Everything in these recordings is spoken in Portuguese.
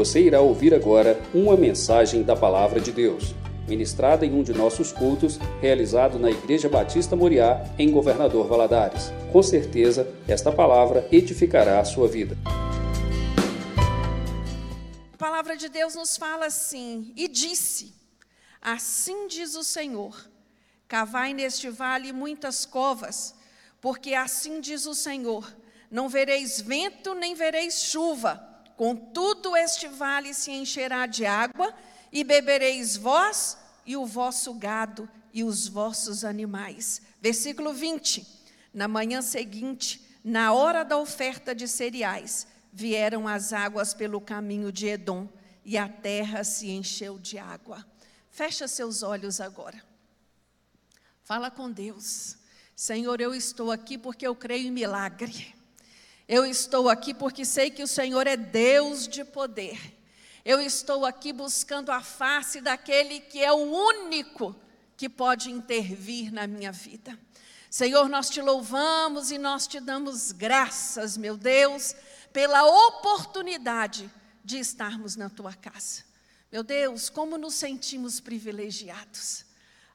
Você irá ouvir agora uma mensagem da Palavra de Deus, ministrada em um de nossos cultos, realizado na Igreja Batista Moriá, em Governador Valadares. Com certeza, esta palavra edificará a sua vida. A palavra de Deus nos fala assim: E disse: Assim diz o Senhor: Cavai neste vale muitas covas, porque assim diz o Senhor: Não vereis vento nem vereis chuva Contudo, este vale se encherá de água, e bebereis vós e o vosso gado e os vossos animais. Versículo 20. Na manhã seguinte, na hora da oferta de cereais, vieram as águas pelo caminho de Edom, e a terra se encheu de água. Fecha seus olhos agora. Fala com Deus. Senhor, eu estou aqui porque eu creio em milagre. Eu estou aqui porque sei que o Senhor é Deus de poder. Eu estou aqui buscando a face daquele que é o único que pode intervir na minha vida. Senhor, nós te louvamos e nós te damos graças, meu Deus, pela oportunidade de estarmos na tua casa. Meu Deus, como nos sentimos privilegiados.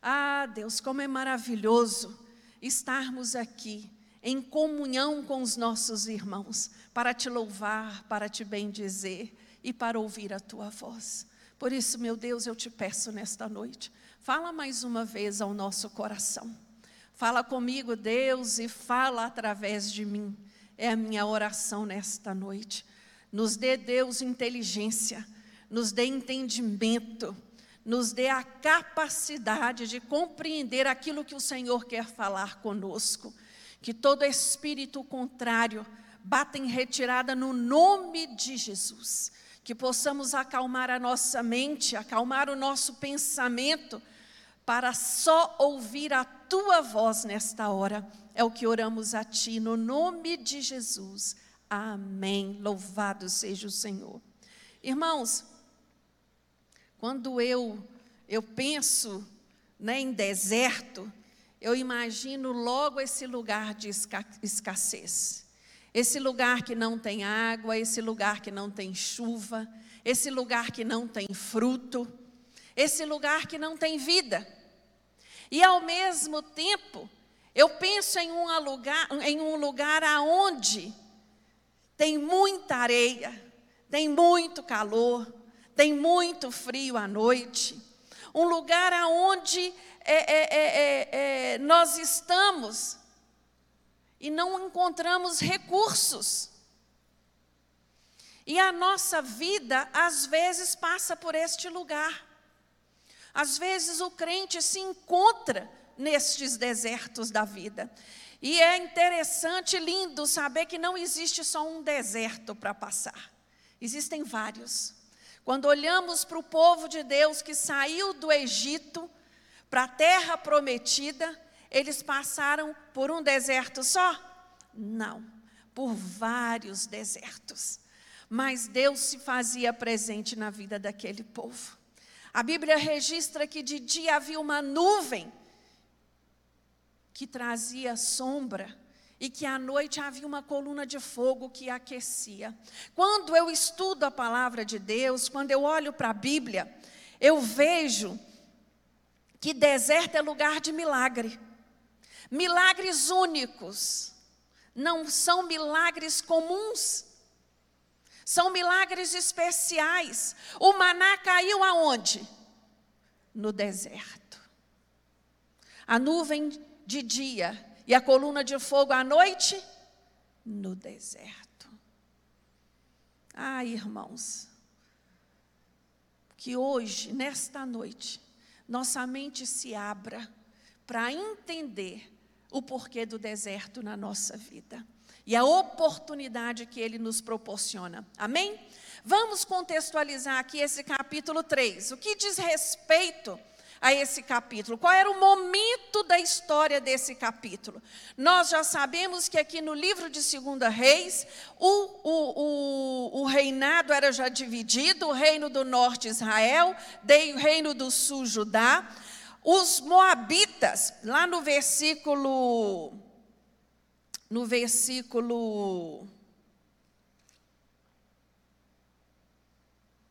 Ah, Deus, como é maravilhoso estarmos aqui em comunhão com os nossos irmãos, para te louvar, para te bendizer e para ouvir a tua voz. Por isso, meu Deus, eu te peço nesta noite, fala mais uma vez ao nosso coração. Fala comigo, Deus, e fala através de mim. É a minha oração nesta noite. Nos dê, Deus, inteligência, nos dê entendimento, nos dê a capacidade de compreender aquilo que o Senhor quer falar conosco que todo espírito contrário bata em retirada no nome de Jesus. Que possamos acalmar a nossa mente, acalmar o nosso pensamento, para só ouvir a tua voz nesta hora. É o que oramos a ti, no nome de Jesus. Amém. Louvado seja o Senhor. Irmãos, quando eu, eu penso né, em deserto, eu imagino logo esse lugar de escassez. Esse lugar que não tem água, esse lugar que não tem chuva, esse lugar que não tem fruto, esse lugar que não tem vida. E ao mesmo tempo, eu penso em um lugar, em um lugar aonde tem muita areia, tem muito calor, tem muito frio à noite, um lugar aonde é é, é, é, é, nós estamos e não encontramos recursos. E a nossa vida, às vezes, passa por este lugar. Às vezes, o crente se encontra nestes desertos da vida. E é interessante, lindo, saber que não existe só um deserto para passar, existem vários. Quando olhamos para o povo de Deus que saiu do Egito, para a terra prometida, eles passaram por um deserto só? Não, por vários desertos. Mas Deus se fazia presente na vida daquele povo. A Bíblia registra que de dia havia uma nuvem que trazia sombra e que à noite havia uma coluna de fogo que aquecia. Quando eu estudo a palavra de Deus, quando eu olho para a Bíblia, eu vejo que deserto é lugar de milagre. Milagres únicos, não são milagres comuns. São milagres especiais. O maná caiu aonde? No deserto. A nuvem de dia e a coluna de fogo à noite? No deserto. Ah, irmãos, que hoje, nesta noite, nossa mente se abra para entender o porquê do deserto na nossa vida e a oportunidade que ele nos proporciona. Amém? Vamos contextualizar aqui esse capítulo 3. O que diz respeito a esse capítulo? Qual era o momento da história desse capítulo? Nós já sabemos que aqui no livro de Segunda Reis, o, o, o, o reinado era já dividido, o reino do norte Israel, o reino do sul Judá. Os moabitas, lá no versículo no versículo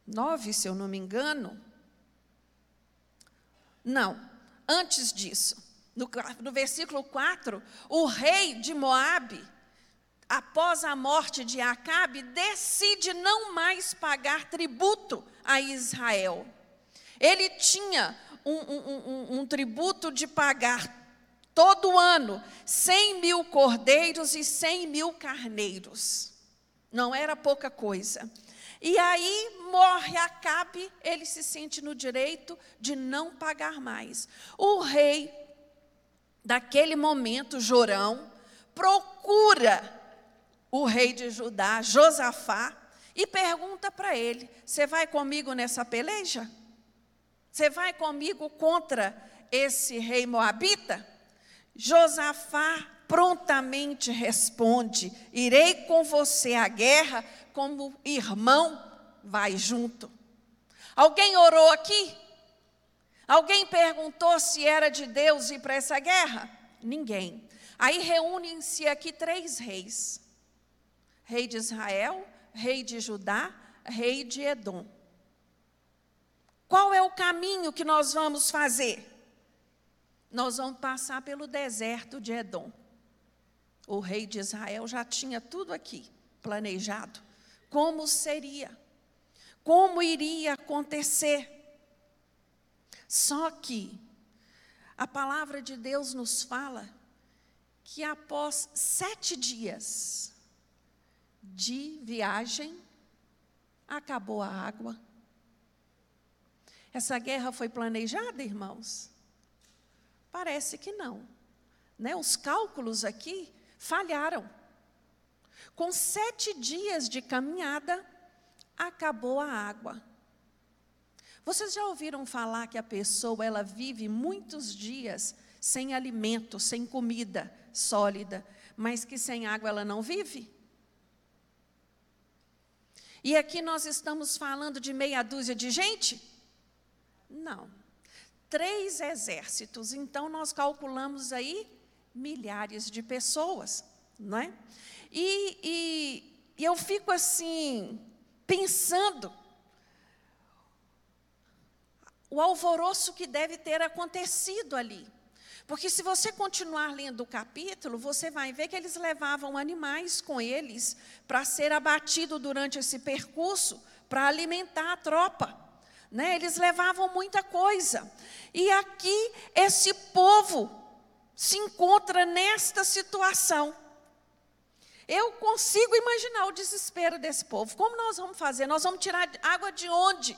9, se eu não me engano. Não, antes disso, no, no versículo 4, o rei de Moabe, após a morte de Acabe, decide não mais pagar tributo a Israel. Ele tinha um, um, um, um tributo de pagar todo ano 100 mil cordeiros e 100 mil carneiros. Não era pouca coisa. E aí morre Acabe, ele se sente no direito de não pagar mais. O rei, daquele momento, Jorão, procura o rei de Judá, Josafá, e pergunta para ele: Você vai comigo nessa peleja? Você vai comigo contra esse rei moabita? Josafá prontamente responde: Irei com você à guerra, como irmão, vai junto. Alguém orou aqui? Alguém perguntou se era de Deus ir para essa guerra? Ninguém. Aí reúnem-se aqui três reis: rei de Israel, rei de Judá, rei de Edom. Qual é o caminho que nós vamos fazer? Nós vamos passar pelo deserto de Edom. O rei de Israel já tinha tudo aqui planejado como seria, como iria acontecer. Só que a palavra de Deus nos fala que após sete dias de viagem, acabou a água. Essa guerra foi planejada, irmãos? Parece que não. Né? Os cálculos aqui falharam. Com sete dias de caminhada, acabou a água. Vocês já ouviram falar que a pessoa ela vive muitos dias sem alimento, sem comida sólida, mas que sem água ela não vive? E aqui nós estamos falando de meia dúzia de gente? Não. Três exércitos, então nós calculamos aí milhares de pessoas, não é? E, e, e eu fico assim, pensando, o alvoroço que deve ter acontecido ali. Porque se você continuar lendo o capítulo, você vai ver que eles levavam animais com eles para ser abatido durante esse percurso, para alimentar a tropa. Né? Eles levavam muita coisa. E aqui esse povo se encontra nesta situação. Eu consigo imaginar o desespero desse povo. Como nós vamos fazer? Nós vamos tirar água de onde?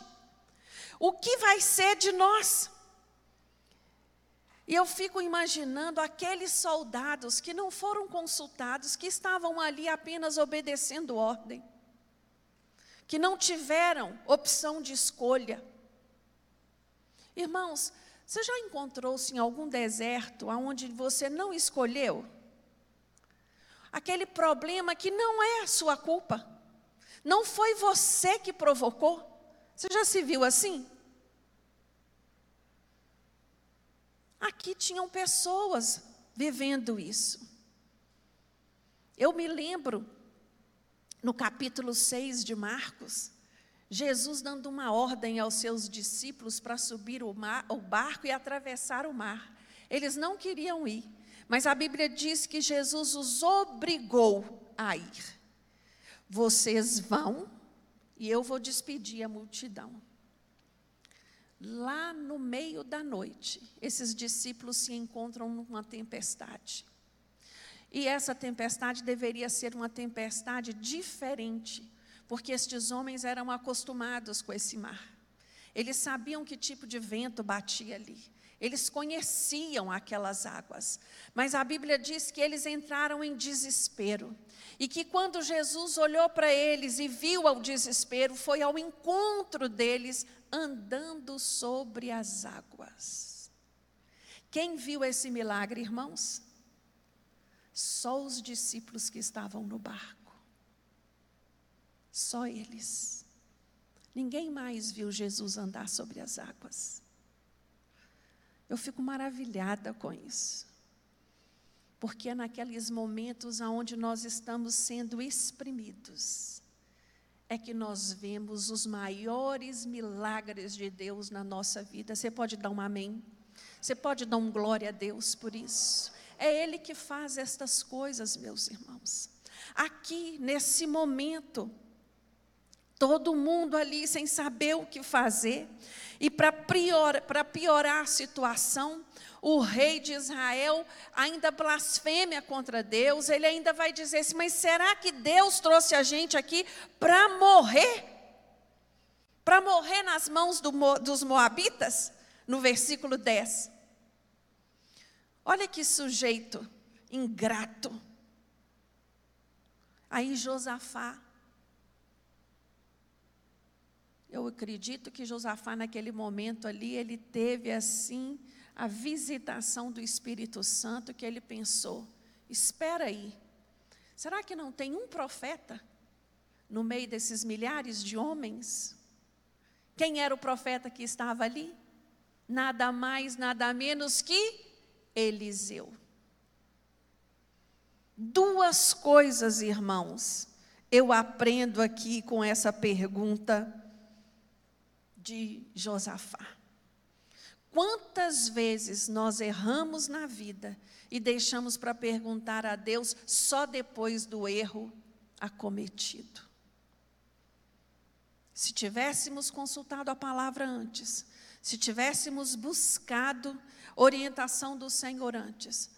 O que vai ser de nós? E eu fico imaginando aqueles soldados que não foram consultados, que estavam ali apenas obedecendo ordem, que não tiveram opção de escolha. Irmãos, você já encontrou-se em algum deserto onde você não escolheu? aquele problema que não é a sua culpa. Não foi você que provocou. Você já se viu assim? Aqui tinham pessoas vivendo isso. Eu me lembro, no capítulo 6 de Marcos, Jesus dando uma ordem aos seus discípulos para subir o, mar, o barco e atravessar o mar. Eles não queriam ir. Mas a Bíblia diz que Jesus os obrigou a ir. Vocês vão e eu vou despedir a multidão. Lá no meio da noite, esses discípulos se encontram numa tempestade. E essa tempestade deveria ser uma tempestade diferente, porque estes homens eram acostumados com esse mar. Eles sabiam que tipo de vento batia ali. Eles conheciam aquelas águas, mas a Bíblia diz que eles entraram em desespero. E que quando Jesus olhou para eles e viu o desespero, foi ao encontro deles andando sobre as águas. Quem viu esse milagre, irmãos? Só os discípulos que estavam no barco. Só eles. Ninguém mais viu Jesus andar sobre as águas. Eu fico maravilhada com isso. Porque é naqueles momentos onde nós estamos sendo exprimidos, é que nós vemos os maiores milagres de Deus na nossa vida. Você pode dar um amém? Você pode dar um glória a Deus por isso? É Ele que faz estas coisas, meus irmãos. Aqui, nesse momento, todo mundo ali sem saber o que fazer, e para piorar, piorar a situação, o rei de Israel ainda blasfêmia contra Deus, ele ainda vai dizer assim: mas será que Deus trouxe a gente aqui para morrer? Para morrer nas mãos do, dos Moabitas? No versículo 10. Olha que sujeito ingrato. Aí Josafá. Eu acredito que Josafá, naquele momento ali, ele teve assim a visitação do Espírito Santo que ele pensou: espera aí, será que não tem um profeta no meio desses milhares de homens? Quem era o profeta que estava ali? Nada mais, nada menos que Eliseu. Duas coisas, irmãos, eu aprendo aqui com essa pergunta de Josafá. Quantas vezes nós erramos na vida e deixamos para perguntar a Deus só depois do erro acometido? Se tivéssemos consultado a palavra antes, se tivéssemos buscado orientação do Senhor antes,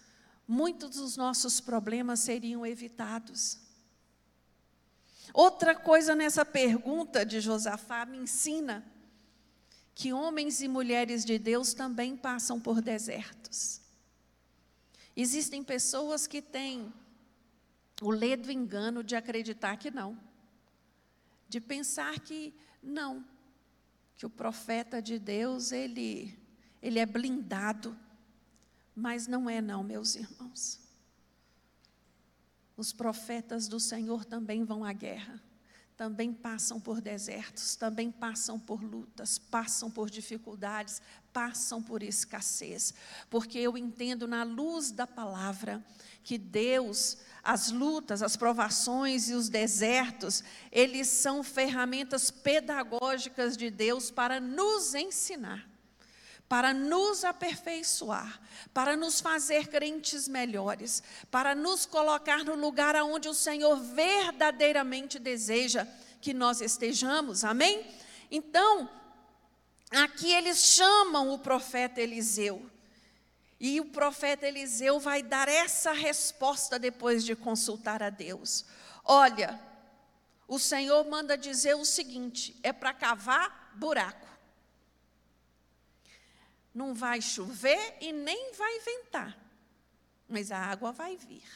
muitos dos nossos problemas seriam evitados. Outra coisa nessa pergunta de Josafá me ensina que homens e mulheres de Deus também passam por desertos. Existem pessoas que têm o ledo engano de acreditar que não, de pensar que não, que o profeta de Deus, ele, ele é blindado, mas não é não, meus irmãos. Os profetas do Senhor também vão à guerra também passam por desertos, também passam por lutas, passam por dificuldades, passam por escassez, porque eu entendo na luz da palavra que Deus, as lutas, as provações e os desertos, eles são ferramentas pedagógicas de Deus para nos ensinar para nos aperfeiçoar, para nos fazer crentes melhores, para nos colocar no lugar aonde o Senhor verdadeiramente deseja que nós estejamos. Amém? Então, aqui eles chamam o profeta Eliseu. E o profeta Eliseu vai dar essa resposta depois de consultar a Deus. Olha, o Senhor manda dizer o seguinte: é para cavar buraco não vai chover e nem vai ventar, mas a água vai vir.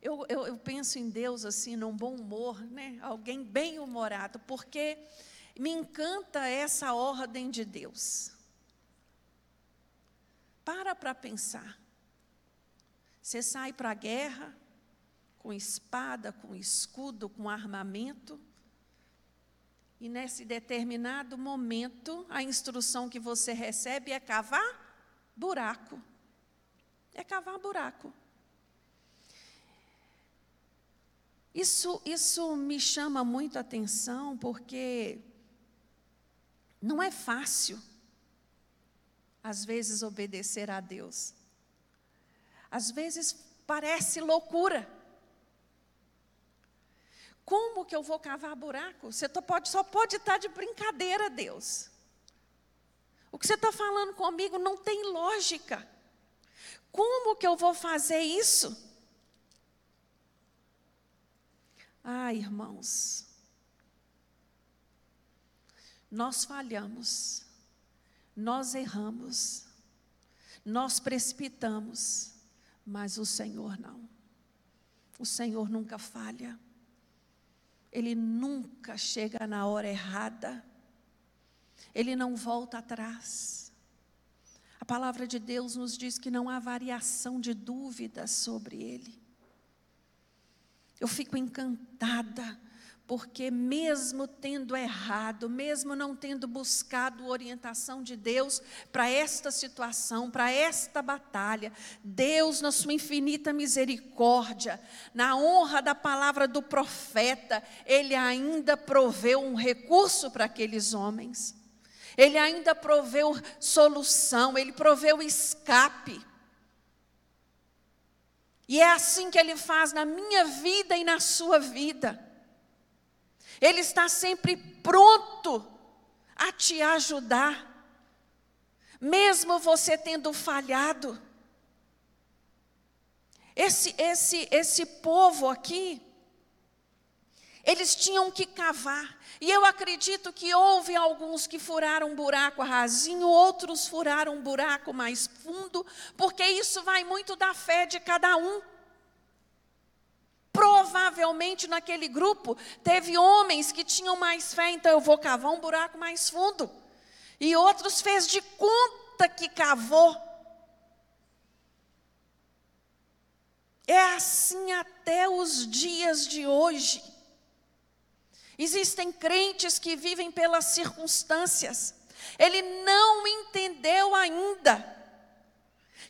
Eu, eu, eu, penso em Deus assim, num bom humor, né? alguém bem humorado, porque me encanta essa ordem de Deus. Para para pensar. Você sai para a guerra com espada, com escudo, com armamento, e nesse determinado momento, a instrução que você recebe é cavar buraco. É cavar buraco. Isso, isso me chama muito a atenção porque não é fácil, às vezes, obedecer a Deus. Às vezes parece loucura. Como que eu vou cavar buraco? Você pode, só pode estar de brincadeira, Deus. O que você está falando comigo não tem lógica. Como que eu vou fazer isso? Ah, irmãos, nós falhamos, nós erramos, nós precipitamos, mas o Senhor não. O Senhor nunca falha. Ele nunca chega na hora errada. Ele não volta atrás. A palavra de Deus nos diz que não há variação de dúvida sobre ele. Eu fico encantada, porque mesmo tendo errado, mesmo não tendo buscado orientação de Deus para esta situação, para esta batalha, Deus, na sua infinita misericórdia, na honra da palavra do profeta, Ele ainda proveu um recurso para aqueles homens. Ele ainda proveu solução, Ele proveu escape. E é assim que Ele faz na minha vida e na sua vida. Ele está sempre pronto a te ajudar, mesmo você tendo falhado. Esse, esse, esse povo aqui, eles tinham que cavar. E eu acredito que houve alguns que furaram um buraco rasinho, outros furaram um buraco mais fundo, porque isso vai muito da fé de cada um. Provavelmente naquele grupo teve homens que tinham mais fé, então eu vou cavar um buraco mais fundo. E outros fez de conta que cavou. É assim até os dias de hoje. Existem crentes que vivem pelas circunstâncias. Ele não entendeu ainda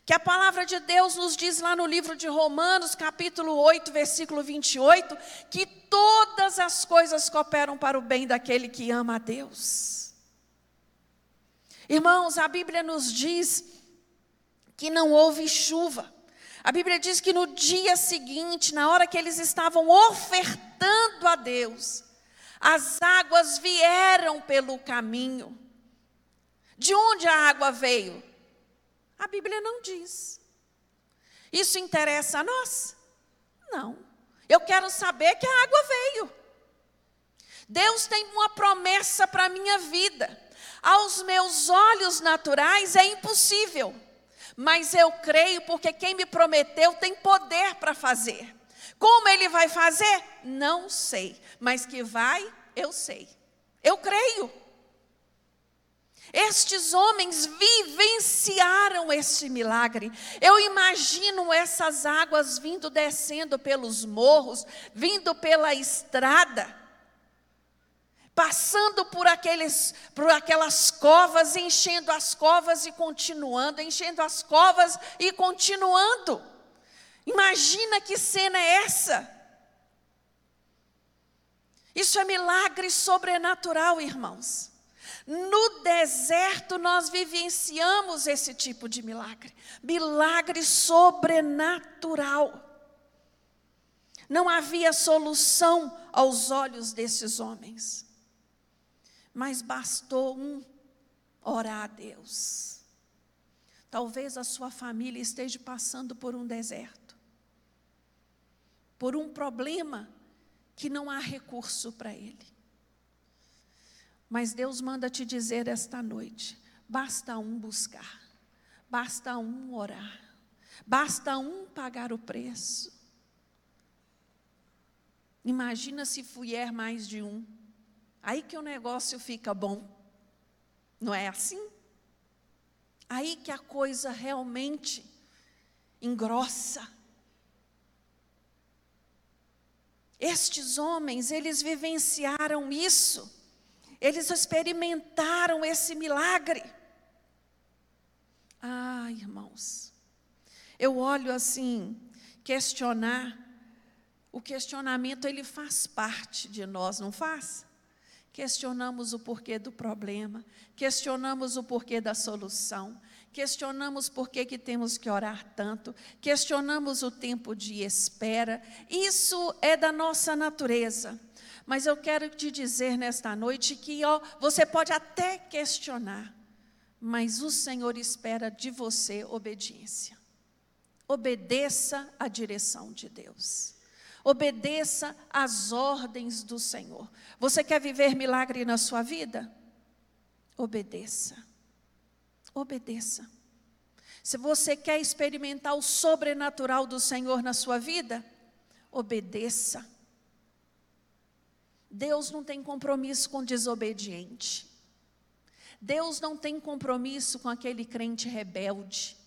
que a palavra de Deus nos diz lá no livro de Romanos, capítulo 8, versículo 28, que todas as coisas cooperam para o bem daquele que ama a Deus. Irmãos, a Bíblia nos diz que não houve chuva. A Bíblia diz que no dia seguinte, na hora que eles estavam ofertando a Deus, as águas vieram pelo caminho. De onde a água veio? A Bíblia não diz. Isso interessa a nós? Não. Eu quero saber que a água veio. Deus tem uma promessa para a minha vida. Aos meus olhos naturais é impossível, mas eu creio porque quem me prometeu tem poder para fazer. Como ele vai fazer? Não sei, mas que vai, eu sei. Eu creio. Estes homens vivenciaram este milagre. Eu imagino essas águas vindo descendo pelos morros, vindo pela estrada, passando por, aqueles, por aquelas covas, enchendo as covas e continuando, enchendo as covas e continuando. Imagina que cena é essa? Isso é milagre sobrenatural, irmãos. No deserto nós vivenciamos esse tipo de milagre, milagre sobrenatural. Não havia solução aos olhos desses homens, mas bastou um orar a Deus. Talvez a sua família esteja passando por um deserto, por um problema que não há recurso para ele. Mas Deus manda te dizer esta noite: basta um buscar, basta um orar, basta um pagar o preço. Imagina se vier mais de um, aí que o negócio fica bom, não é assim? Aí que a coisa realmente engrossa. Estes homens, eles vivenciaram isso. Eles experimentaram esse milagre. Ah, irmãos, eu olho assim, questionar, o questionamento ele faz parte de nós, não faz? Questionamos o porquê do problema, questionamos o porquê da solução, questionamos por que, que temos que orar tanto, questionamos o tempo de espera. Isso é da nossa natureza. Mas eu quero te dizer nesta noite que ó, você pode até questionar, mas o Senhor espera de você obediência. Obedeça à direção de Deus. Obedeça às ordens do Senhor. Você quer viver milagre na sua vida? Obedeça. Obedeça. Se você quer experimentar o sobrenatural do Senhor na sua vida, obedeça. Deus não tem compromisso com desobediente. Deus não tem compromisso com aquele crente rebelde,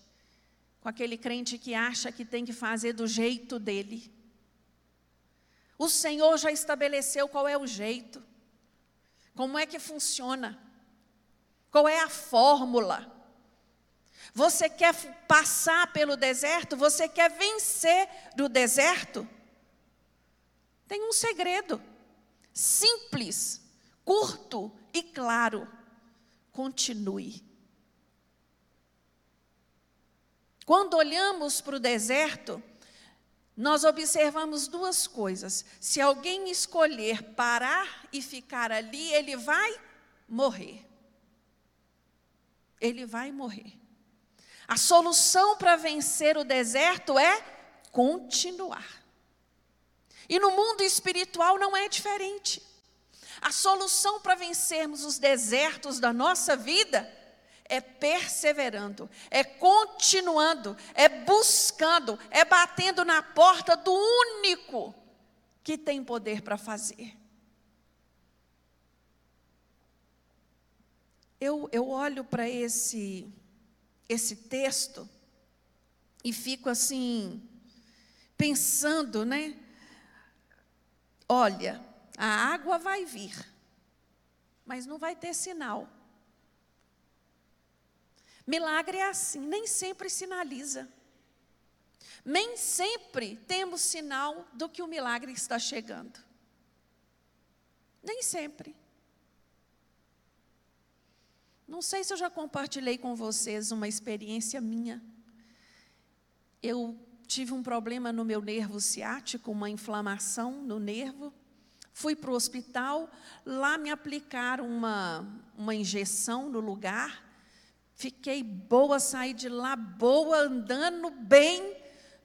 com aquele crente que acha que tem que fazer do jeito dele. O Senhor já estabeleceu qual é o jeito, como é que funciona, qual é a fórmula. Você quer passar pelo deserto? Você quer vencer do deserto? Tem um segredo simples, curto e claro. Continue. Quando olhamos para o deserto, nós observamos duas coisas. Se alguém escolher parar e ficar ali, ele vai morrer. Ele vai morrer. A solução para vencer o deserto é continuar. E no mundo espiritual não é diferente. A solução para vencermos os desertos da nossa vida é perseverando, é continuando, é buscando, é batendo na porta do único que tem poder para fazer. Eu, eu olho para esse, esse texto e fico assim, pensando, né? Olha, a água vai vir, mas não vai ter sinal. Milagre é assim, nem sempre sinaliza. Nem sempre temos sinal do que o milagre está chegando. Nem sempre. Não sei se eu já compartilhei com vocês uma experiência minha. Eu tive um problema no meu nervo ciático, uma inflamação no nervo. Fui para o hospital, lá me aplicaram uma, uma injeção no lugar. Fiquei boa, saí de lá boa, andando bem.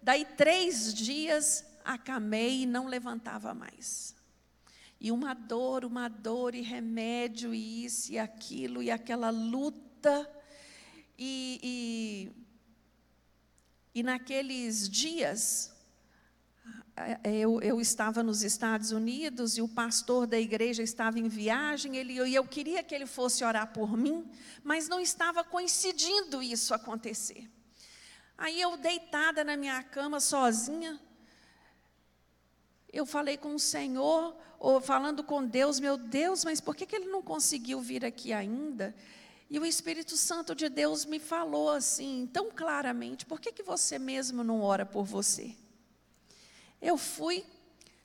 Daí, três dias, acamei e não levantava mais. E uma dor, uma dor, e remédio, e isso e aquilo, e aquela luta. E, e, e naqueles dias, eu, eu, estava nos Estados Unidos e o pastor da igreja estava em viagem, ele, e eu queria que ele fosse orar por mim, mas não estava coincidindo isso acontecer. Aí eu, deitada na minha cama, sozinha, eu falei com o Senhor, ou falando com Deus, meu Deus, mas por que, que ele não conseguiu vir aqui ainda? E o Espírito Santo de Deus me falou assim, tão claramente: por que, que você mesmo não ora por você? Eu fui,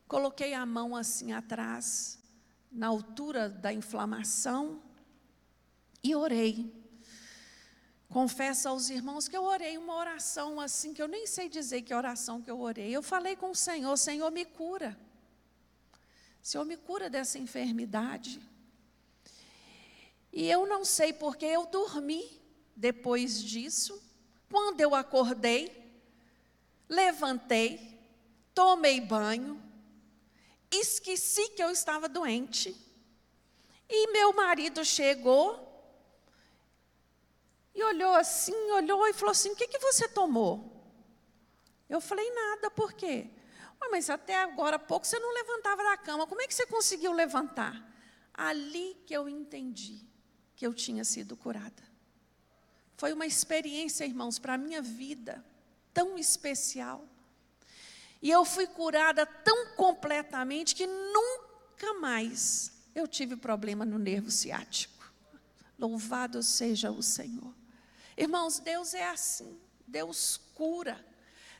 coloquei a mão assim atrás, na altura da inflamação, e orei. Confesso aos irmãos que eu orei uma oração assim, que eu nem sei dizer que oração que eu orei. Eu falei com o Senhor: Senhor, me cura. Senhor, me cura dessa enfermidade. E eu não sei porque eu dormi depois disso. Quando eu acordei, levantei, tomei banho, esqueci que eu estava doente. E meu marido chegou e olhou assim, olhou e falou assim: O que, que você tomou? Eu falei: Nada, por quê? Oh, mas até agora há pouco você não levantava da cama, como é que você conseguiu levantar? Ali que eu entendi que eu tinha sido curada. Foi uma experiência, irmãos, para a minha vida, tão especial. E eu fui curada tão completamente que nunca mais eu tive problema no nervo ciático. Louvado seja o Senhor. Irmãos, Deus é assim. Deus cura.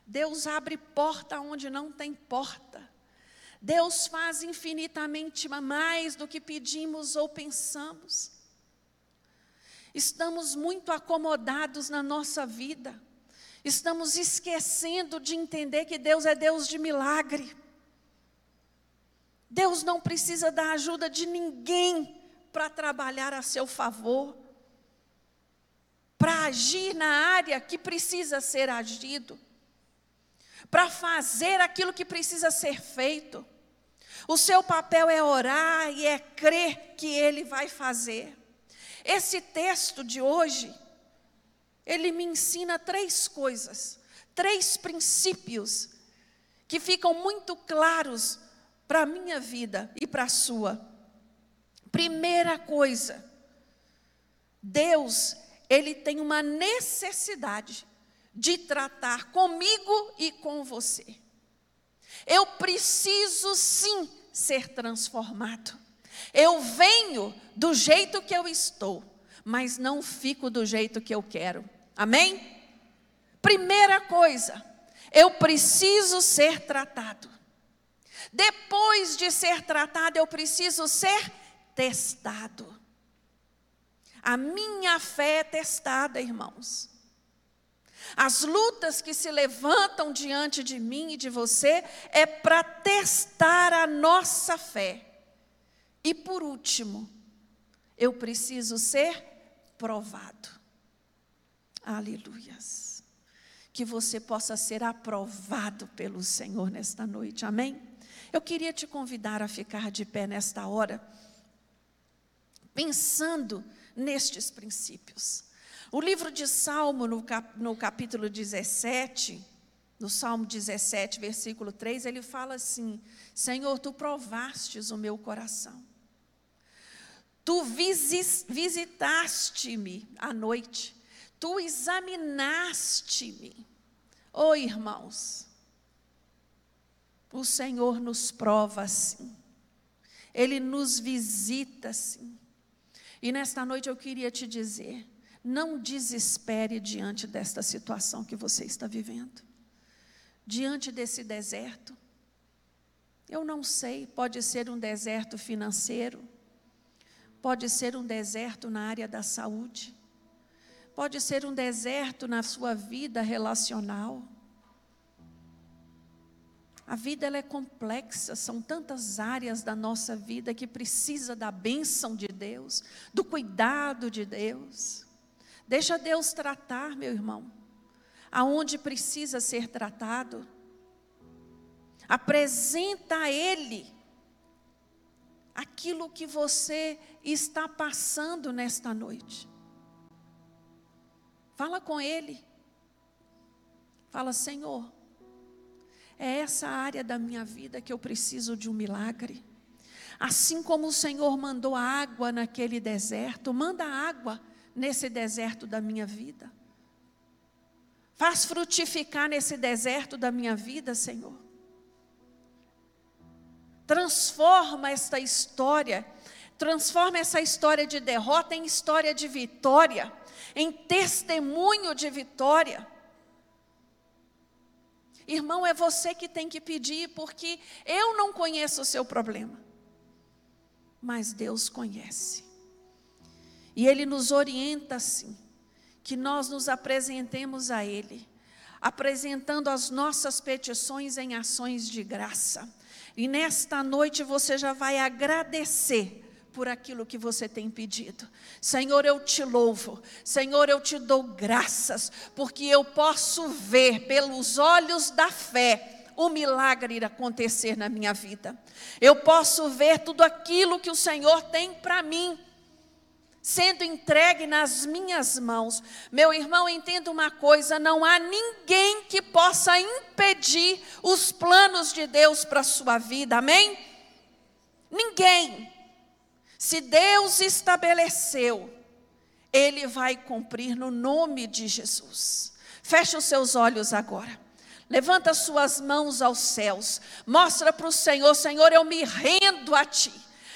Deus abre porta onde não tem porta. Deus faz infinitamente mais do que pedimos ou pensamos. Estamos muito acomodados na nossa vida. Estamos esquecendo de entender que Deus é Deus de milagre. Deus não precisa da ajuda de ninguém para trabalhar a seu favor, para agir na área que precisa ser agido, para fazer aquilo que precisa ser feito. O seu papel é orar e é crer que Ele vai fazer. Esse texto de hoje ele me ensina três coisas, três princípios que ficam muito claros para a minha vida e para a sua. Primeira coisa, Deus, Ele tem uma necessidade de tratar comigo e com você. Eu preciso sim ser transformado. Eu venho do jeito que eu estou, mas não fico do jeito que eu quero. Amém? Primeira coisa, eu preciso ser tratado. Depois de ser tratado, eu preciso ser testado. A minha fé é testada, irmãos. As lutas que se levantam diante de mim e de você é para testar a nossa fé. E por último, eu preciso ser provado. Aleluias. Que você possa ser aprovado pelo Senhor nesta noite, amém? Eu queria te convidar a ficar de pé nesta hora, pensando nestes princípios. O livro de Salmo, no, cap, no capítulo 17, no Salmo 17, versículo 3, ele fala assim: Senhor, tu provastes o meu coração. Tu visitaste-me à noite, tu examinaste-me. Oh, irmãos, o Senhor nos prova assim, Ele nos visita assim. E nesta noite eu queria te dizer: não desespere diante desta situação que você está vivendo, diante desse deserto. Eu não sei, pode ser um deserto financeiro, pode ser um deserto na área da saúde, pode ser um deserto na sua vida relacional. A vida ela é complexa, são tantas áreas da nossa vida que precisa da bênção de Deus, do cuidado de Deus. Deixa Deus tratar, meu irmão, aonde precisa ser tratado. Apresenta a Ele aquilo que você está passando nesta noite. Fala com Ele. Fala, Senhor, é essa área da minha vida que eu preciso de um milagre. Assim como o Senhor mandou água naquele deserto, manda água nesse deserto da minha vida. Faz frutificar nesse deserto da minha vida, Senhor. Transforma esta história, transforma essa história de derrota em história de vitória, em testemunho de vitória. Irmão, é você que tem que pedir, porque eu não conheço o seu problema, mas Deus conhece. E Ele nos orienta assim, que nós nos apresentemos a Ele, apresentando as nossas petições em ações de graça. E nesta noite você já vai agradecer por aquilo que você tem pedido. Senhor, eu te louvo. Senhor, eu te dou graças, porque eu posso ver pelos olhos da fé o milagre ir acontecer na minha vida. Eu posso ver tudo aquilo que o Senhor tem para mim sendo entregue nas minhas mãos. Meu irmão, entenda uma coisa: não há ninguém que possa impedir os planos de Deus para a sua vida, amém? Ninguém. Se Deus estabeleceu, Ele vai cumprir no nome de Jesus. Feche os seus olhos agora. Levanta suas mãos aos céus. Mostra para o Senhor, Senhor, eu me rendo a Ti.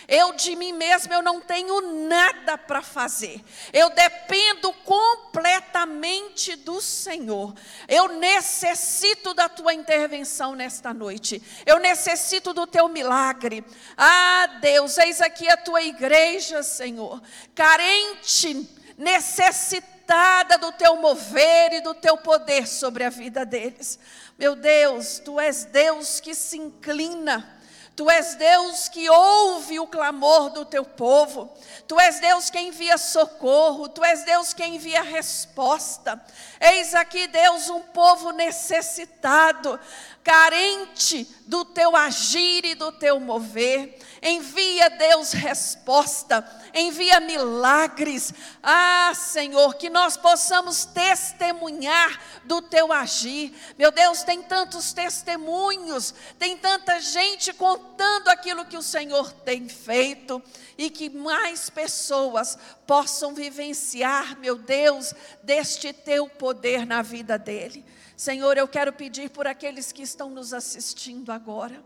Eu de mim mesmo eu não tenho nada para fazer. Eu dependo completamente do Senhor. Eu necessito da tua intervenção nesta noite. Eu necessito do teu milagre. Ah, Deus, eis aqui a tua igreja, Senhor, carente, necessitada do teu mover e do teu poder sobre a vida deles. Meu Deus, tu és Deus que se inclina Tu és Deus que ouve o clamor do teu povo. Tu és Deus que envia socorro. Tu és Deus que envia resposta. Eis aqui, Deus, um povo necessitado, carente do teu agir e do teu mover. Envia, Deus, resposta, envia milagres. Ah, Senhor, que nós possamos testemunhar do teu agir. Meu Deus, tem tantos testemunhos, tem tanta gente contando aquilo que o Senhor tem feito e que mais pessoas possam vivenciar, meu Deus, deste teu poder na vida dele. Senhor, eu quero pedir por aqueles que estão nos assistindo agora.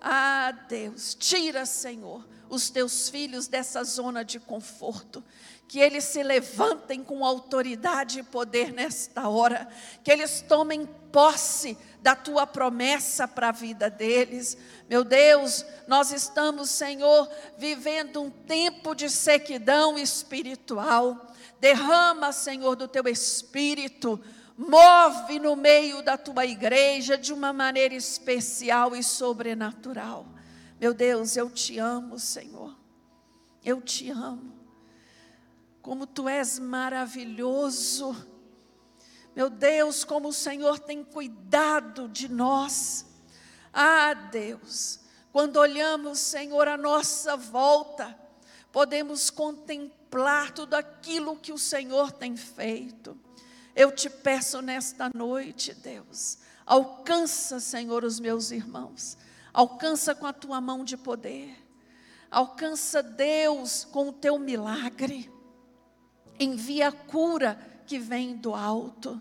Ah, Deus, tira, Senhor, os teus filhos dessa zona de conforto. Que eles se levantem com autoridade e poder nesta hora. Que eles tomem posse da tua promessa para a vida deles. Meu Deus, nós estamos, Senhor, vivendo um tempo de sequidão espiritual. Derrama, Senhor, do teu espírito. Move no meio da tua igreja de uma maneira especial e sobrenatural. Meu Deus, eu te amo, Senhor. Eu te amo. Como tu és maravilhoso. Meu Deus, como o Senhor tem cuidado de nós. Ah, Deus, quando olhamos, Senhor, à nossa volta, podemos contemplar tudo aquilo que o Senhor tem feito. Eu te peço nesta noite, Deus, alcança, Senhor, os meus irmãos Alcança com a tua mão de poder. Alcança, Deus, com o teu milagre. Envia a cura que vem do alto.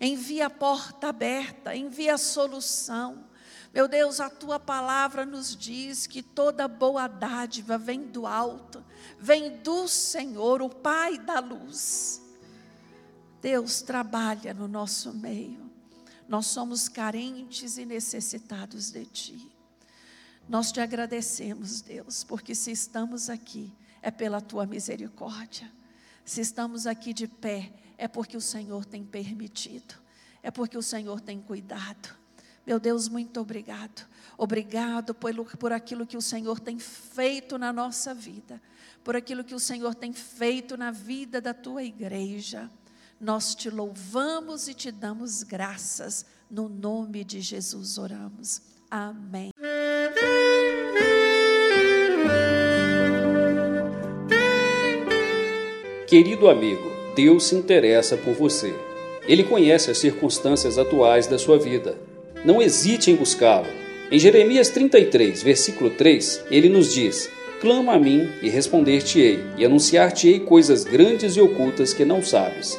Envia a porta aberta, envia a solução. Meu Deus, a tua palavra nos diz que toda boa dádiva vem do alto, vem do Senhor, o Pai da luz. Deus trabalha no nosso meio. Nós somos carentes e necessitados de Ti. Nós te agradecemos, Deus, porque se estamos aqui é pela tua misericórdia. Se estamos aqui de pé é porque o Senhor tem permitido, é porque o Senhor tem cuidado. Meu Deus, muito obrigado. Obrigado por, por aquilo que o Senhor tem feito na nossa vida, por aquilo que o Senhor tem feito na vida da tua igreja. Nós te louvamos e te damos graças. No nome de Jesus oramos. Amém. Querido amigo, Deus se interessa por você. Ele conhece as circunstâncias atuais da sua vida. Não hesite em buscá-lo. Em Jeremias 33, versículo 3, ele nos diz: Clama a mim e responder-te-ei, e anunciar-te-ei coisas grandes e ocultas que não sabes.